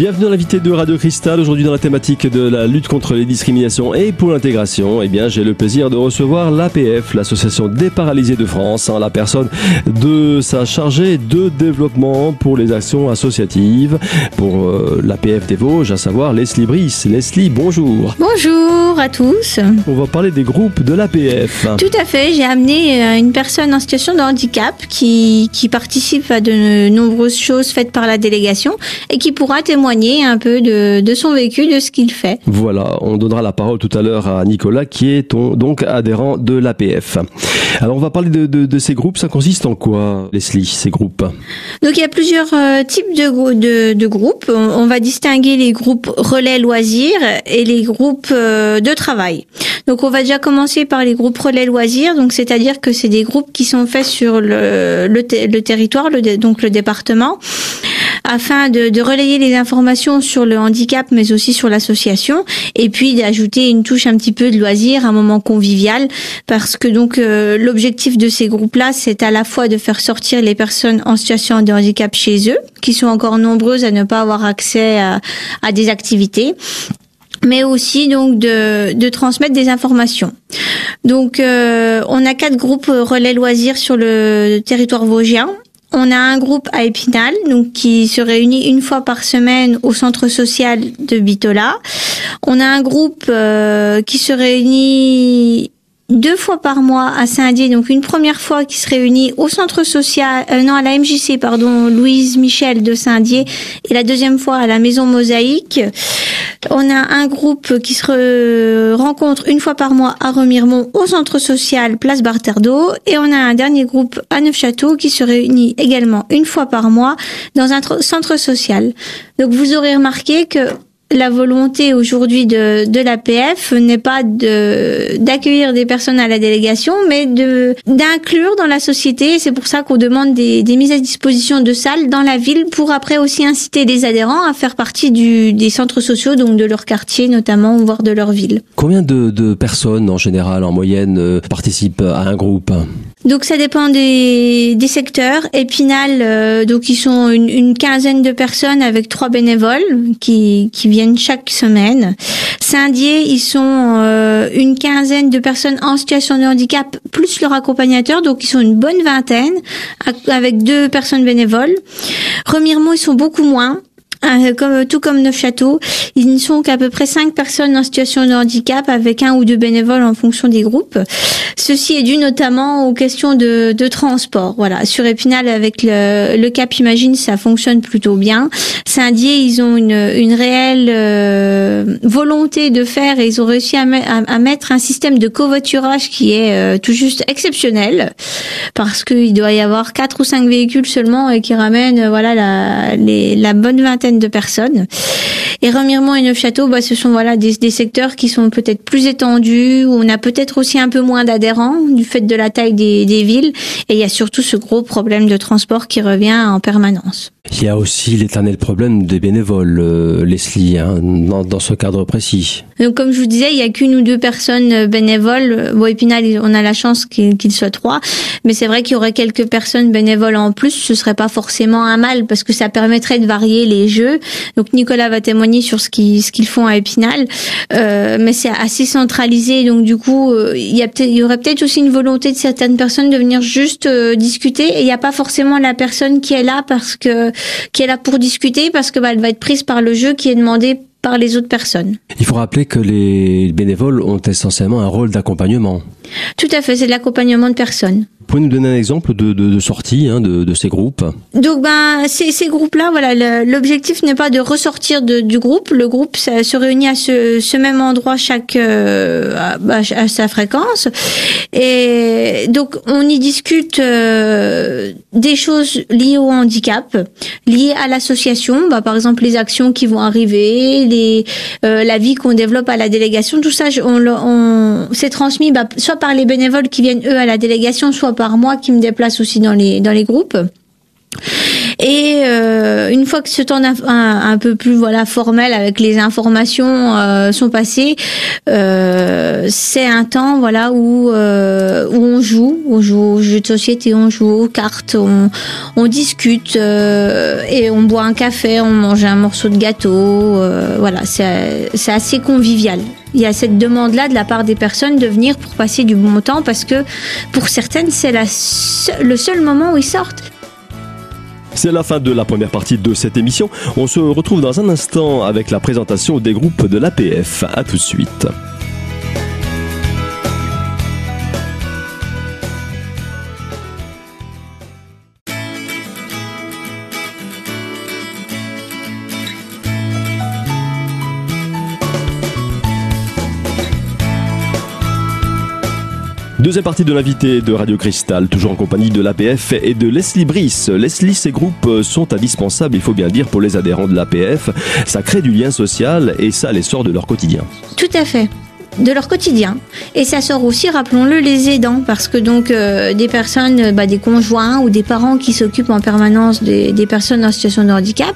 Bienvenue dans l'invité de Radio Cristal. Aujourd'hui, dans la thématique de la lutte contre les discriminations et pour l'intégration, eh bien, j'ai le plaisir de recevoir l'APF, l'Association des paralysés de France, en la personne de sa chargée de développement pour les actions associatives pour euh, l'APF des Vosges, à savoir Leslie Brice. Leslie, bonjour. Bonjour à tous. On va parler des groupes de l'APF. Tout à fait. J'ai amené euh, une personne en situation de handicap qui, qui participe à de nombreuses choses faites par la délégation et qui pourra témoigner un peu de, de son vécu, de ce qu'il fait. Voilà, on donnera la parole tout à l'heure à Nicolas qui est ton, donc adhérent de l'APF. Alors on va parler de, de, de, ces groupes, ça consiste en quoi Leslie, ces groupes? Donc il y a plusieurs euh, types de, de, de groupes. On, on, va distinguer les groupes relais loisirs et les groupes euh, de travail. Donc on va déjà commencer par les groupes relais loisirs, donc c'est-à-dire que c'est des groupes qui sont faits sur le, le, le territoire, le, donc le département afin de, de, relayer les informations sur le handicap, mais aussi sur l'association, et puis d'ajouter une touche un petit peu de loisir, un moment convivial, parce que donc euh, l'objectif de ces groupes-là, c'est à la fois de faire sortir les personnes en situation de handicap chez eux, qui sont encore nombreuses à ne pas avoir accès à, à des activités, mais aussi donc de, de transmettre des informations. Donc euh, on a quatre groupes relais loisirs sur le territoire vosgien on a un groupe à Épinal, donc qui se réunit une fois par semaine au centre social de Bitola. On a un groupe euh, qui se réunit deux fois par mois à Saint-Dié, donc une première fois qui se réunit au centre social, euh, non à la MJC pardon, Louise Michel de Saint-Dié, et la deuxième fois à la Maison Mosaïque. On a un groupe qui se rencontre une fois par mois à Remiremont au centre social Place Barterdo, et on a un dernier groupe à Neufchâteau qui se réunit également une fois par mois dans un centre social. Donc vous aurez remarqué que la volonté aujourd'hui de, de l'APF n'est pas de d'accueillir des personnes à la délégation, mais de d'inclure dans la société. C'est pour ça qu'on demande des, des, mises à disposition de salles dans la ville pour après aussi inciter les adhérents à faire partie du, des centres sociaux, donc de leur quartier notamment, voire de leur ville. Combien de, de personnes en général, en moyenne, euh, participent à un groupe? Donc ça dépend des, des secteurs. Épinal, euh, donc ils sont une, quinzaine de personnes avec trois bénévoles qui, qui viennent chaque semaine. Saint-Dié, ils sont euh, une quinzaine de personnes en situation de handicap plus leur accompagnateur, donc ils sont une bonne vingtaine avec deux personnes bénévoles. Remiremont, ils sont beaucoup moins. Euh, comme, tout comme Neufchâteau, ils ne sont qu'à peu près cinq personnes en situation de handicap avec un ou deux bénévoles en fonction des groupes. Ceci est dû notamment aux questions de, de transport. Voilà, sur Épinal avec le, le, Cap Imagine, ça fonctionne plutôt bien. Saint-Dié, ils ont une, une réelle euh, volonté de faire et ils ont réussi à, à, mettre un système de covoiturage qui est euh, tout juste exceptionnel parce qu'il doit y avoir quatre ou cinq véhicules seulement et qui ramènent voilà la, les, la bonne vingtaine de personnes. Et Remiremont et Neufchâteau, bah, ce sont voilà des, des secteurs qui sont peut-être plus étendus, où on a peut-être aussi un peu moins d'adhérents du fait de la taille des, des villes. Et il y a surtout ce gros problème de transport qui revient en permanence. Il y a aussi l'éternel problème des bénévoles, euh, Leslie, hein, dans, dans, ce cadre précis. Donc, comme je vous disais, il y a qu'une ou deux personnes bénévoles. Bon, Épinal, on a la chance qu'il qu soit trois, mais c'est vrai qu'il y aurait quelques personnes bénévoles en plus. Ce serait pas forcément un mal parce que ça permettrait de varier les jeux. Donc, Nicolas va témoigner sur ce qu'ils font à Épinal, euh, mais c'est assez centralisé. Donc, du coup, euh, il y aurait peut-être aussi une volonté de certaines personnes de venir juste euh, discuter et il n'y a pas forcément la personne qui est là parce que qui est là pour discuter parce que bah, elle va être prise par le jeu qui est demandé par les autres personnes. Il faut rappeler que les bénévoles ont essentiellement un rôle d'accompagnement. Tout à fait, c'est de l'accompagnement de personnes. Vous pouvez nous donner un exemple de, de, de sortie hein, de, de, ces groupes Donc, ben, ces, ces groupes-là, voilà, l'objectif n'est pas de ressortir de, du groupe. Le groupe ça, se réunit à ce, ce même endroit chaque euh, à, à, sa fréquence, et donc on y discute euh, des choses liées au handicap, liées à l'association, bah, par exemple les actions qui vont arriver, les, euh, la vie qu'on développe à la délégation, tout ça, on, on s'est transmis bah, soit par les bénévoles qui viennent eux à la délégation, soit par moi qui me déplace aussi dans les dans les groupes. Et euh, une fois que ce temps un, un, peu plus voilà formel avec les informations euh, sont passées, euh, c'est un temps voilà où euh, où on joue, on joue aux jeux de société, on joue aux cartes, on, on discute euh, et on boit un café, on mange un morceau de gâteau. voilà, c'est c'est assez convivial. Il y a cette demande-là de la part des personnes de venir pour passer du bon temps parce que pour certaines, c'est le seul moment où ils sortent. C'est la fin de la première partie de cette émission. On se retrouve dans un instant avec la présentation des groupes de l'APF. A tout de suite. Deuxième partie de l'invité de Radio Cristal, toujours en compagnie de l'APF et de Leslie Brice. Leslie, ces groupes sont indispensables, il faut bien dire, pour les adhérents de l'APF. Ça crée du lien social et ça les sort de leur quotidien. Tout à fait de leur quotidien. Et ça sort aussi, rappelons-le, les aidants, parce que donc euh, des personnes, bah, des conjoints ou des parents qui s'occupent en permanence des, personnes en situation de handicap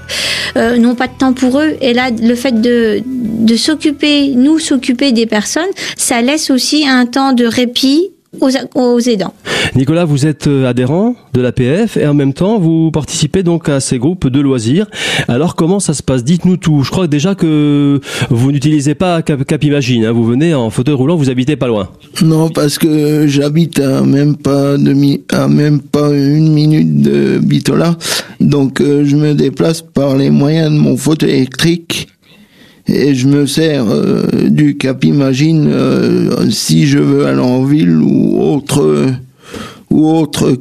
euh, n'ont pas de temps pour eux. Et là, le fait de, de s'occuper, nous s'occuper des personnes, ça laisse aussi un temps de répit aux, aidants. Nicolas, vous êtes euh, adhérent de l'APF et en même temps vous participez donc à ces groupes de loisirs. Alors comment ça se passe? Dites-nous tout. Je crois déjà que vous n'utilisez pas Cap, Imagine. Hein. Vous venez en fauteuil roulant, vous habitez pas loin. Non, parce que j'habite à même pas demi, à même pas une minute de Bitola. Donc euh, je me déplace par les moyens de mon fauteuil électrique et je me sers euh, du Cap Imagine euh, si je veux aller en ville ou autre ou autre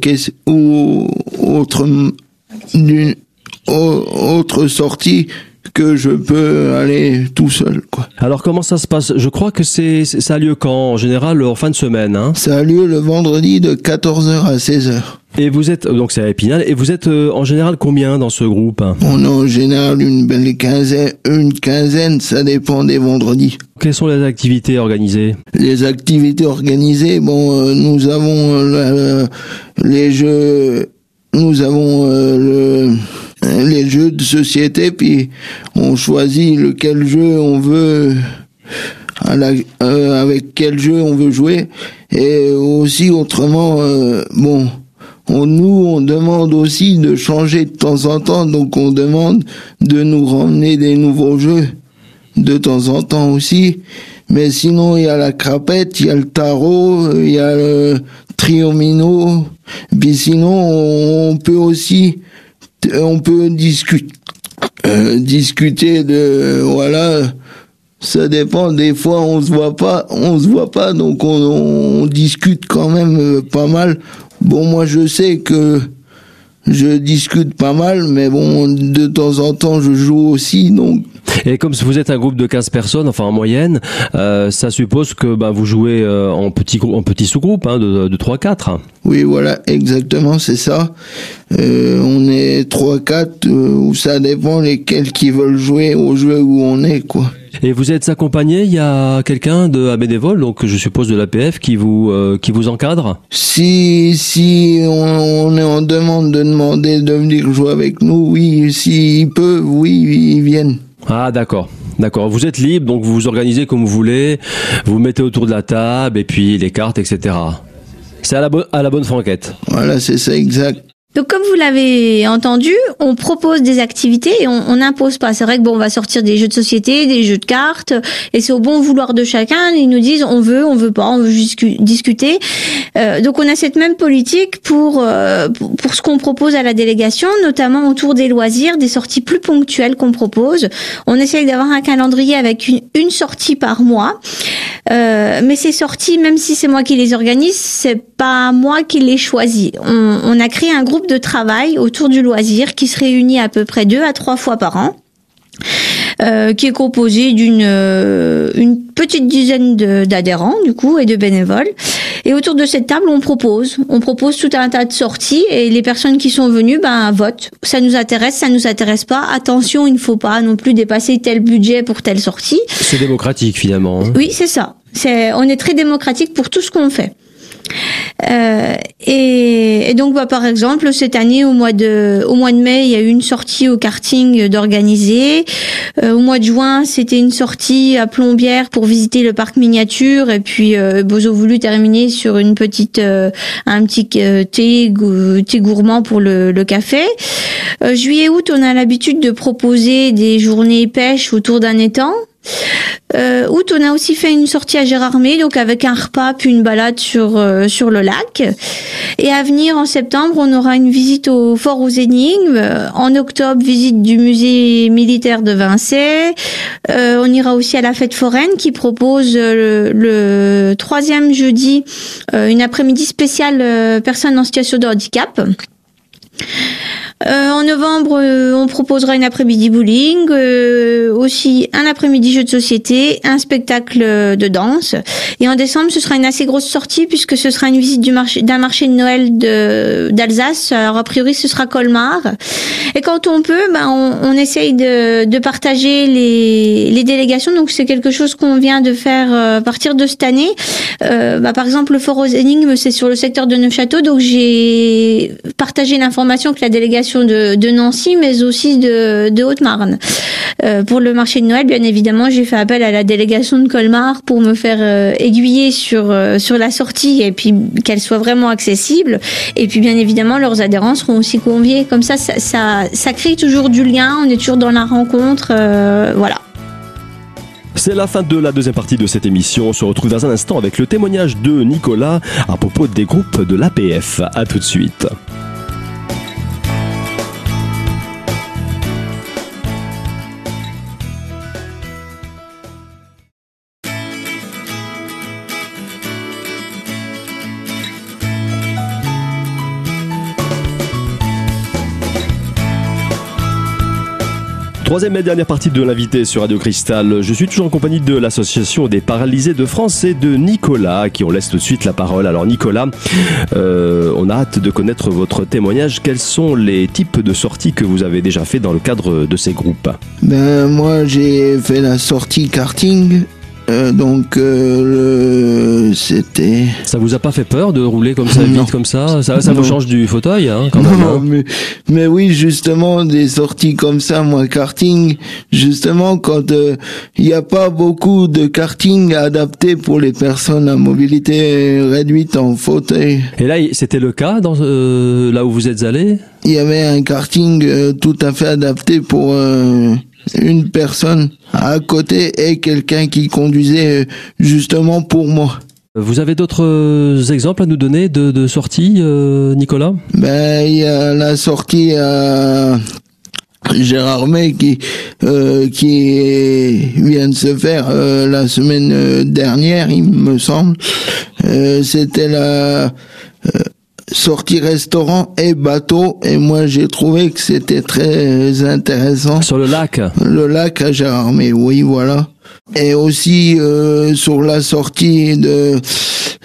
ou autre d'une autre sortie que je peux aller tout seul. Quoi. Alors comment ça se passe? Je crois que c'est ça a lieu quand? En général en fin de semaine. Hein? Ça a lieu le vendredi de 14h à 16h. Et vous êtes donc c'est à Épinal et vous êtes euh, en général combien dans ce groupe? On est en général une belle quinzaine, une quinzaine, ça dépend des vendredis. Quelles sont les activités organisées? Les activités organisées, bon, euh, nous avons euh, les jeux, nous avons le les jeux de société, puis on choisit lequel jeu on veut, avec quel jeu on veut jouer, et aussi autrement, bon on, nous, on demande aussi de changer de temps en temps, donc on demande de nous ramener des nouveaux jeux de temps en temps aussi. Mais sinon, il y a la crapette, il y a le tarot, il y a le triomino. Puis sinon, on peut aussi, on peut discuter, euh, discuter de, voilà, ça dépend. Des fois, on se voit pas, on se voit pas, donc on, discute quand même euh, pas mal. Bon, moi, je sais que je discute pas mal, mais bon, de temps en temps, je joue aussi, donc. Et comme vous êtes un groupe de 15 personnes, enfin en moyenne, euh, ça suppose que bah, vous jouez euh, en petits en petit sous-groupe hein, de, de 3-4. Oui, voilà, exactement, c'est ça. Euh, on est 3-4, ou ça dépend lesquels qui veulent jouer au jeu où on est, quoi. Et vous êtes accompagné, il y a quelqu'un de à bénévole, donc je suppose de l'APF, qui vous euh, qui vous encadre? Si si on, est en demande de demander de venir jouer avec nous, oui, s'ils peuvent, oui, ils viennent. Ah d'accord. D'accord. Vous êtes libre, donc vous vous organisez comme vous voulez, vous, vous mettez autour de la table et puis les cartes, etc. C'est à la, à la bonne franquette. Voilà, c'est ça, exact. Donc comme vous l'avez entendu, on propose des activités et on n'impose pas. C'est vrai que bon, on va sortir des jeux de société, des jeux de cartes, et c'est au bon vouloir de chacun. Ils nous disent on veut, on veut pas, on veut discuter. Euh, donc on a cette même politique pour euh, pour, ce qu'on propose à la délégation, notamment autour des loisirs, des sorties plus ponctuelles qu'on propose. On essaye d'avoir un calendrier avec une, une sortie par mois. Euh, mais ces sorties, même si c'est moi qui les organise, c'est pas moi qui les choisis. On, on a créé un groupe de travail autour du loisir qui se réunit à peu près deux à trois fois par an. Euh, qui est composé d'une euh, une petite dizaine d'adhérents du coup et de bénévoles. Et autour de cette table, on propose, on propose tout un tas de sorties et les personnes qui sont venues, ben votent. Ça nous intéresse, ça nous intéresse pas. Attention, il ne faut pas non plus dépasser tel budget pour telle sortie. C'est démocratique finalement. Hein. Oui, c'est ça. C'est on est très démocratique pour tout ce qu'on fait. Euh, et, et, donc, bah, par exemple, cette année, au mois de, au mois de mai, il y a eu une sortie au karting d'organiser. Euh, au mois de juin, c'était une sortie à Plombières pour visiter le parc miniature. Et puis, euh, Bozo voulu terminer sur une petite, euh, un petit euh, thé, thé gourmand pour le, le café. juillet, août, on a l'habitude de proposer des journées pêche autour d'un étang. Euh, août, on a aussi fait une sortie à Gérardmer, donc avec un repas puis une balade sur euh, sur le lac. Et à venir en septembre, on aura une visite au fort aux énigmes. En octobre, visite du musée militaire de Vincennes. Euh, on ira aussi à la fête foraine qui propose euh, le, le troisième jeudi euh, une après-midi spéciale euh, personnes en situation de handicap. Euh, en novembre, euh, on proposera une après-midi bowling, euh, aussi un après-midi jeu de société, un spectacle de danse. Et en décembre, ce sera une assez grosse sortie puisque ce sera une visite du marché d'un marché de Noël de d'Alsace. Alors a priori, ce sera Colmar. Et quand on peut, ben, on, on essaye de, de partager les, les délégations. Donc c'est quelque chose qu'on vient de faire à partir de cette année. Bah, par exemple, le Fort aux énigmes, c'est sur le secteur de Neufchâteau. Donc j'ai partagé l'information que la délégation de, Nancy, mais aussi de, Haute-Marne. Euh, pour le marché de Noël, bien évidemment, j'ai fait appel à la délégation de Colmar pour me faire euh, aiguiller sur euh, sur la sortie et puis qu'elle soit vraiment accessible. Et puis, bien évidemment, leurs adhérents seront aussi conviés. Comme ça, ça, ça, ça crée toujours du lien. On est toujours dans la rencontre. Voilà. C'est la fin de la deuxième partie de cette émission. On se retrouve dans un instant avec le témoignage de Nicolas à propos des groupes de l'APF. À tout de suite. Troisième et dernière partie de l'invité sur Radio Cristal. Je suis toujours en compagnie de l'association des paralysés de France et de Nicolas, qui on laisse tout de suite la parole. Alors Nicolas, euh, on a hâte de connaître votre témoignage. Quels sont les types de sorties que vous avez déjà fait dans le cadre de ces groupes? Ben moi j'ai fait la sortie karting euh, donc euh, c'était. Ça vous a pas fait peur de rouler comme ça vite comme ça? Ça, ça vous change du fauteuil hein, quand même. Non, hein? mais, mais oui, justement, des sorties comme ça, moi, karting, justement, quand il n'y a pas beaucoup de karting adapté pour les personnes à mobilité réduite en fauteuil. Et là, c'était le cas dans euh, là où vous êtes allé? Il y avait un karting euh, tout à fait adapté pour euh, une personne à côté et quelqu'un qui conduisait euh, justement pour moi. Vous avez d'autres euh, exemples à nous donner de, de sorties, euh, Nicolas? Ben, il y a la sortie à Gérard May qui euh, qui vient de se faire euh, la semaine euh, dernière, il me semble. Euh, C'était la sortie restaurant et bateau et moi j'ai trouvé que c'était très intéressant. Sur le lac Le lac à Gérardmer, oui, voilà. Et aussi euh, sur la sortie de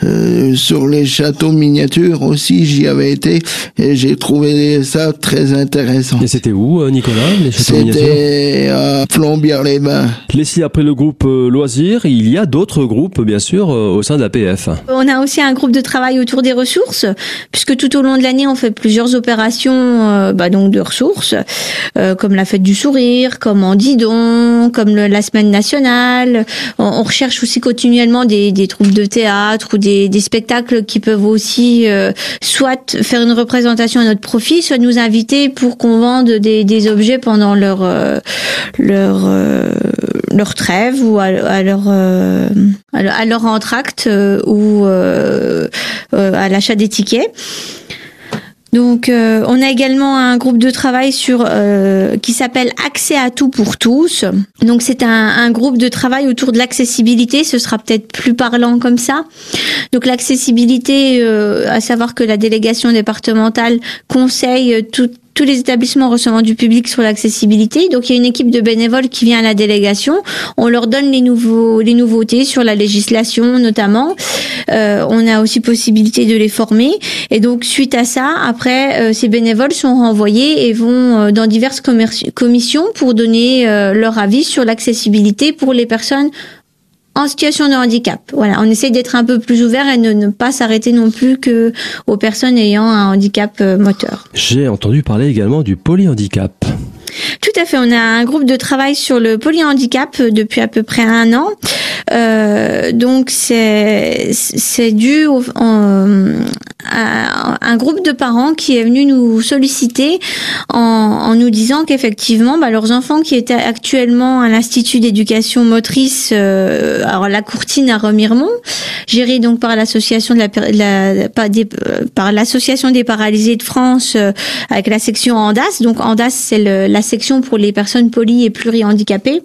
euh, sur les châteaux miniatures aussi, j'y avais été et j'ai trouvé ça très intéressant. Et c'était où, euh, Nicolas, les châteaux miniatures? C'était à Plombières-les-Bains. Laissez après le groupe euh, loisirs, il y a d'autres groupes, bien sûr, euh, au sein de la PF. On a aussi un groupe de travail autour des ressources, puisque tout au long de l'année, on fait plusieurs opérations euh, bah, donc de ressources, euh, comme la fête du sourire, comme en Didon, comme le- la semaine nationale. On, recherche aussi continuellement des, des troupes de théâtre ou des, spectacles qui peuvent aussi euh, soit faire une représentation à notre profit, soit nous inviter pour qu'on vende des, objets pendant leur euh, leur euh, leur trêve ou à, à leur à leur- entracte ou à l'achat des tickets. Donc, euh, on a également un groupe de travail sur euh, qui s'appelle Accès à tout pour tous. Donc, c'est un, un groupe de travail autour de l'accessibilité. Ce sera peut-être plus parlant comme ça. Donc, l'accessibilité, euh, à savoir que la délégation départementale conseille tout- tous les établissements recevant du public sur l'accessibilité. Donc il y a une équipe de bénévoles qui vient à la délégation. On leur donne les nouveaux les nouveautés sur la législation notamment. Euh, on a aussi possibilité de les former. Et donc suite à ça, après euh, ces bénévoles sont renvoyés et vont euh, dans diverses commissions pour donner leur avis sur l'accessibilité pour les personnes en situation de handicap. Voilà, on essaie d'être un peu plus ouvert et de ne pas s'arrêter non plus que aux personnes ayant un handicap euh, moteur. J'ai entendu parler également du polyhandicap. Tout à fait. On a un groupe de travail sur le polyhandicap depuis à peu près un an. Euh, donc c'est c'est dû au, un groupe de parents qui est venu nous solliciter en, en nous disant qu'effectivement bah, leurs enfants qui étaient actuellement à l'institut d'éducation motrice euh, alors la Courtine à Remiremont géré donc par l'association de la, la des, par l'association des paralysés de France euh, avec la section Andas. Donc Andas c'est la section pour les personnes poly et plurihandicapées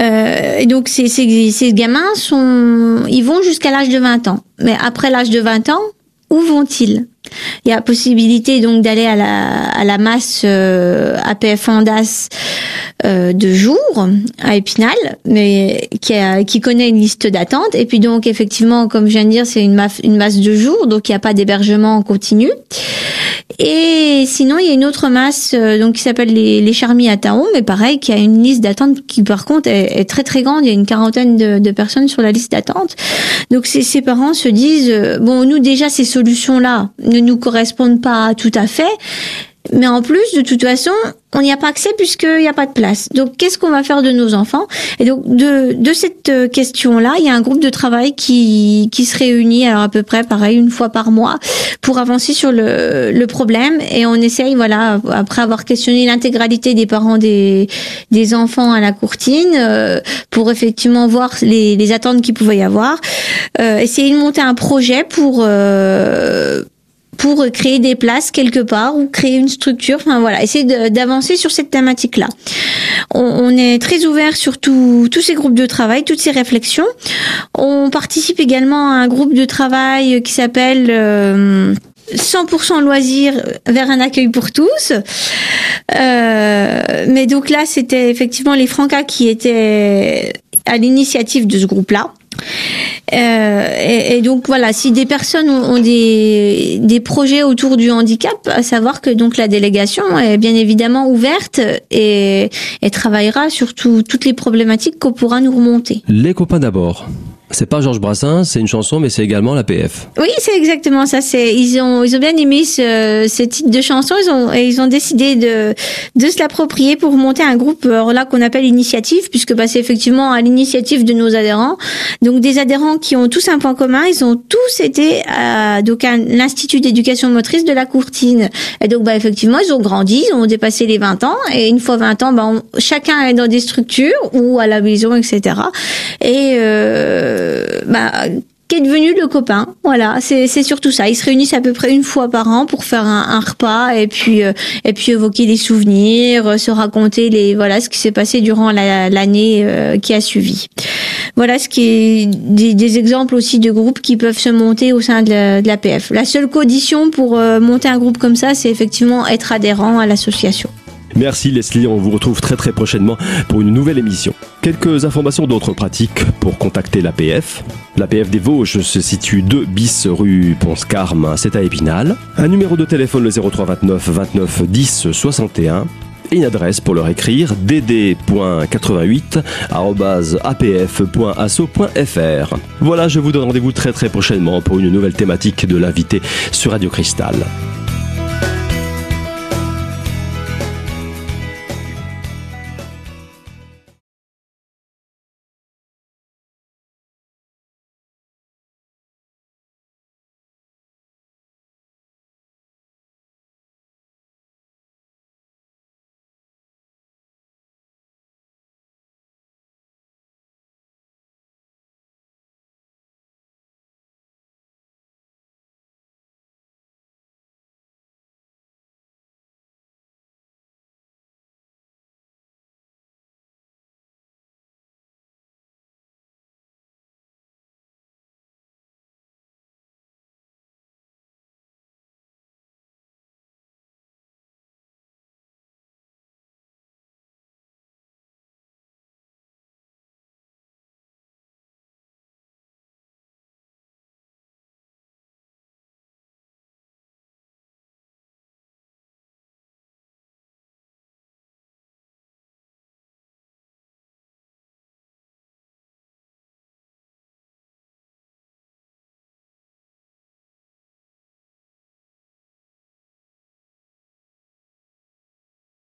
euh, et donc ces, ces, ces, gamins sont, ils vont jusqu'à l'âge de 20 ans. Mais après l'âge de 20 ans, où vont-ils? Il y a possibilité donc d'aller à la, à la masse euh, APF Andas euh, de jour à Épinal, mais qui, a, qui connaît une liste d'attente. Et puis donc effectivement, comme je viens de dire, c'est une, une masse de jour, donc il n'y a pas d'hébergement en continu. Et sinon, il y a une autre masse euh, donc qui s'appelle les, les charmis à Taon, mais pareil, qui a une liste d'attente qui par contre est, est, très très grande. Il y a une quarantaine de, de personnes sur la liste d'attente. Donc ces, ces, parents se disent euh, bon, nous déjà ces solutions-là ne nous correspondent pas tout à fait. Mais en plus, de toute façon, on n'y a pas accès puisqu'il n'y a pas de place. Donc, qu'est-ce qu'on va faire de nos enfants? Et donc, de, de cette euh, question-là, il y a un groupe de travail qui, qui se réunit, alors à peu près, pareil, une fois par mois, pour avancer sur le, le problème. Et on essaye, voilà, après avoir questionné l'intégralité des parents des, des enfants à la courtine, euh, pour effectivement voir les, les attentes qu'il pouvait y avoir, euh, essayer de monter un projet pour... Euh, pour créer des places quelque part ou créer une structure. Enfin voilà, essayer d'avancer sur cette thématique-là. On, on, est très ouvert sur tous ces groupes de travail, toutes ces réflexions. On participe également à un groupe de travail qui s'appelle euh, 100% loisirs vers un accueil pour tous. Euh, mais donc là, c'était effectivement les Francas qui étaient à l'initiative de ce groupe-là. Euh, et, donc voilà, si des personnes ont, des, projets autour du handicap, à savoir que donc la délégation est bien évidemment ouverte et, travaillera sur tout, toutes les problématiques qu'on pourra nous remonter. Les copains d'abord. C'est pas Georges Brassens, c'est une chanson, mais c'est également la PF. Oui, c'est exactement ça. C'est ils ont ils ont bien aimé ce, ce titre de chanson. Ils ont et ils ont décidé de de se l'approprier pour monter un groupe alors là qu'on appelle initiative, puisque bah, c'est effectivement à l'initiative de nos adhérents. Donc des adhérents qui ont tous un point commun. Ils ont tous été à donc à l'institut d'éducation motrice de la Courtine. Et donc bah effectivement ils ont grandi, ils ont dépassé les 20 ans. Et une fois 20 ans, bah, chacun est dans des structures ou à la maison, etc. Et euh, bah, qu'est devenu le copain. Voilà, c'est surtout ça. Ils se réunissent à peu près une fois par an pour faire un, repas et puis euh, et puis évoquer des souvenirs, euh, se raconter les voilà ce qui s'est passé durant l'année la, euh, qui a suivi. Voilà ce qui est des, exemples aussi de groupes qui peuvent se monter au sein de la, de la. La seule condition pour euh, monter un groupe comme ça, c'est effectivement être adhérent à l'association. Merci Leslie, on vous retrouve très très prochainement pour une nouvelle émission. Quelques informations d'autres pratiques pour contacter l'APF. L'APF des Vosges se situe 2 bis rue Ponce-Carme, c'est à Épinal. Un numéro de téléphone le 03 29 29 10 61 et une adresse pour leur écrire dd.88@apf.asso.fr. Voilà, je vous donne rendez-vous très très prochainement pour une nouvelle thématique de l'invité sur Radio Cristal.